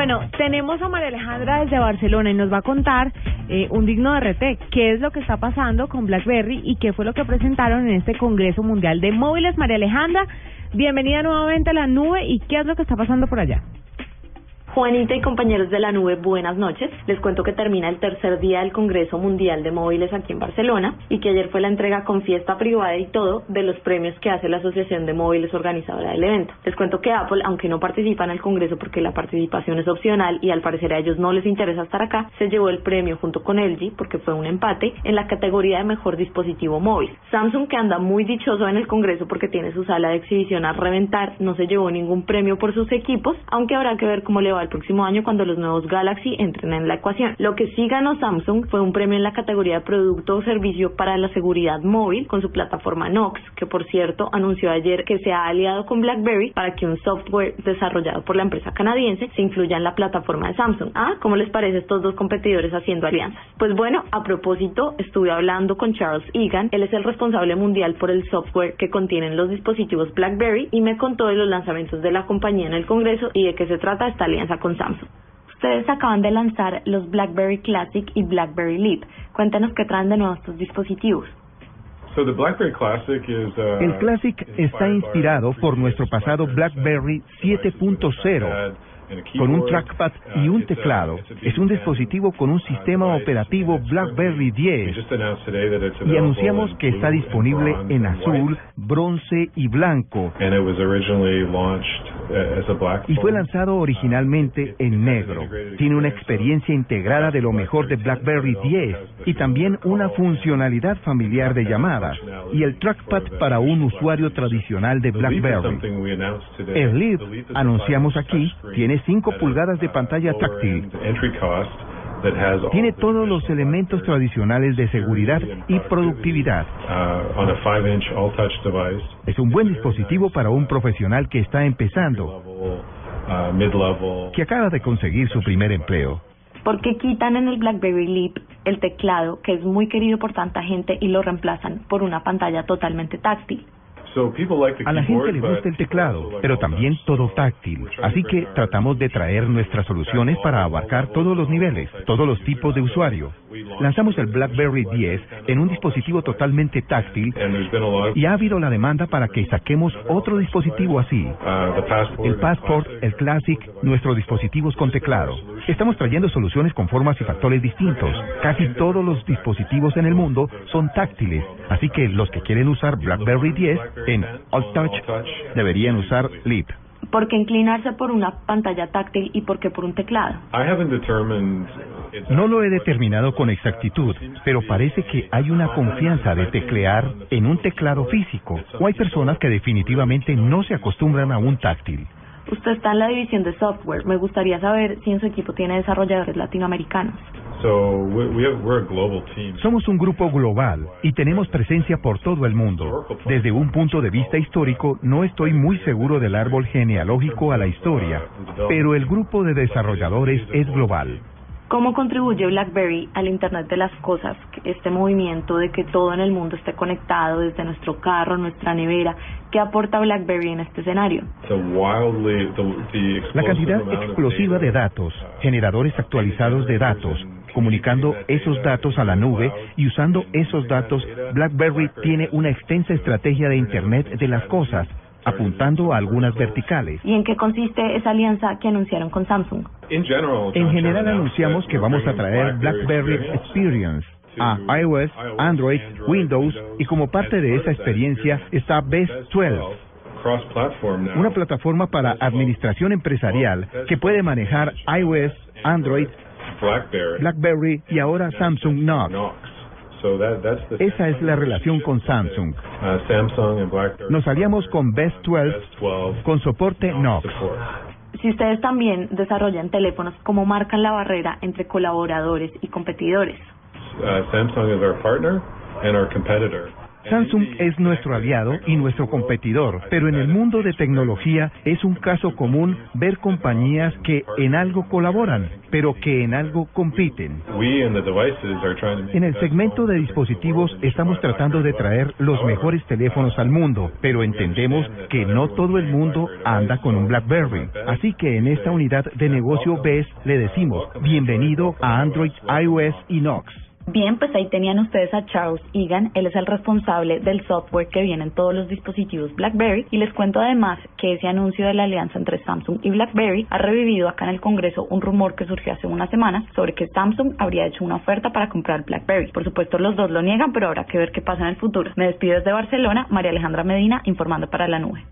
Bueno, tenemos a María Alejandra desde Barcelona y nos va a contar eh, un digno de RT, qué es lo que está pasando con BlackBerry y qué fue lo que presentaron en este Congreso Mundial de Móviles. María Alejandra, bienvenida nuevamente a la nube y qué es lo que está pasando por allá. Juanita y compañeros de la nube, buenas noches. Les cuento que termina el tercer día del Congreso Mundial de Móviles aquí en Barcelona y que ayer fue la entrega con fiesta privada y todo de los premios que hace la Asociación de Móviles organizadora del evento. Les cuento que Apple, aunque no participa en el Congreso porque la participación es opcional y al parecer a ellos no les interesa estar acá, se llevó el premio junto con LG porque fue un empate en la categoría de mejor dispositivo móvil. Samsung, que anda muy dichoso en el Congreso porque tiene su sala de exhibición a reventar, no se llevó ningún premio por sus equipos, aunque habrá que ver cómo le va el próximo año cuando los nuevos Galaxy entren en la ecuación. Lo que sí ganó Samsung fue un premio en la categoría de producto o servicio para la seguridad móvil con su plataforma Knox, que por cierto anunció ayer que se ha aliado con BlackBerry para que un software desarrollado por la empresa canadiense se incluya en la plataforma de Samsung. Ah, ¿cómo les parece estos dos competidores haciendo alianzas? Pues bueno, a propósito, estuve hablando con Charles Egan, él es el responsable mundial por el software que contienen los dispositivos BlackBerry y me contó de los lanzamientos de la compañía en el Congreso y de qué se trata esta alianza con Samsung. Ustedes acaban de lanzar los BlackBerry Classic y BlackBerry Leap. Cuéntanos qué traen de nuevo estos dispositivos. Uh, El Classic está inspirado por nuestro pasado BlackBerry 7.0 con un trackpad y un teclado. Es un dispositivo con un sistema operativo BlackBerry 10 y anunciamos que está disponible en azul, bronce y blanco y fue lanzado originalmente en negro. Tiene una experiencia integrada de lo mejor de BlackBerry 10 y también una funcionalidad familiar de llamadas y el trackpad para un usuario tradicional de BlackBerry. El Leap, anunciamos aquí, tiene 5 pulgadas de pantalla táctil. Tiene todos los elementos tradicionales de seguridad y productividad. Es un buen dispositivo para un profesional que está empezando, que acaba de conseguir su primer empleo. ¿Por qué quitan en el BlackBerry Leap el teclado, que es muy querido por tanta gente, y lo reemplazan por una pantalla totalmente táctil? A la gente le gusta el teclado, pero también todo táctil. Así que tratamos de traer nuestras soluciones para abarcar todos los niveles, todos los tipos de usuario. Lanzamos el BlackBerry 10 en un dispositivo totalmente táctil y ha habido la demanda para que saquemos otro dispositivo así. Uh, El Passport, el Classic, nuestros dispositivos con teclado. Estamos trayendo soluciones con formas y factores distintos. Casi todos los dispositivos en el mundo son táctiles, así que los que quieren usar BlackBerry 10 en All Touch deberían usar Leap. ¿Por qué inclinarse por una pantalla táctil y por qué por un teclado? No lo he determinado con exactitud, pero parece que hay una confianza de teclear en un teclado físico, o hay personas que definitivamente no se acostumbran a un táctil. Usted está en la división de software. Me gustaría saber si en su equipo tiene desarrolladores latinoamericanos. Somos un grupo global y tenemos presencia por todo el mundo. Desde un punto de vista histórico, no estoy muy seguro del árbol genealógico a la historia, pero el grupo de desarrolladores es global. ¿Cómo contribuye BlackBerry al Internet de las Cosas, este movimiento de que todo en el mundo esté conectado desde nuestro carro, nuestra nevera? ¿Qué aporta BlackBerry en este escenario? La cantidad explosiva de datos, generadores actualizados de datos, comunicando esos datos a la nube y usando esos datos, BlackBerry tiene una extensa estrategia de Internet de las Cosas apuntando a algunas verticales. ¿Y en qué consiste esa alianza que anunciaron con Samsung? En general anunciamos que vamos a traer BlackBerry Experience a iOS, Android, Windows y como parte de esa experiencia está Best 12, una plataforma para administración empresarial que puede manejar iOS, Android, BlackBerry y ahora Samsung Knox. Esa es la relación con Samsung. Nos aliamos con Best 12 con soporte Knox. Si ustedes también desarrollan teléfonos, ¿cómo marcan la barrera entre colaboradores y competidores? Samsung es nuestro aliado y nuestro competidor, pero en el mundo de tecnología es un caso común ver compañías que en algo colaboran, pero que en algo compiten. En el segmento de dispositivos estamos tratando de traer los mejores teléfonos al mundo, pero entendemos que no todo el mundo anda con un BlackBerry. Así que en esta unidad de negocio BES le decimos bienvenido a Android, iOS y Knox. Bien, pues ahí tenían ustedes a Charles Egan, él es el responsable del software que viene en todos los dispositivos BlackBerry y les cuento además que ese anuncio de la alianza entre Samsung y BlackBerry ha revivido acá en el Congreso un rumor que surgió hace una semana sobre que Samsung habría hecho una oferta para comprar BlackBerry. Por supuesto los dos lo niegan, pero habrá que ver qué pasa en el futuro. Me despido desde Barcelona, María Alejandra Medina informando para la nube.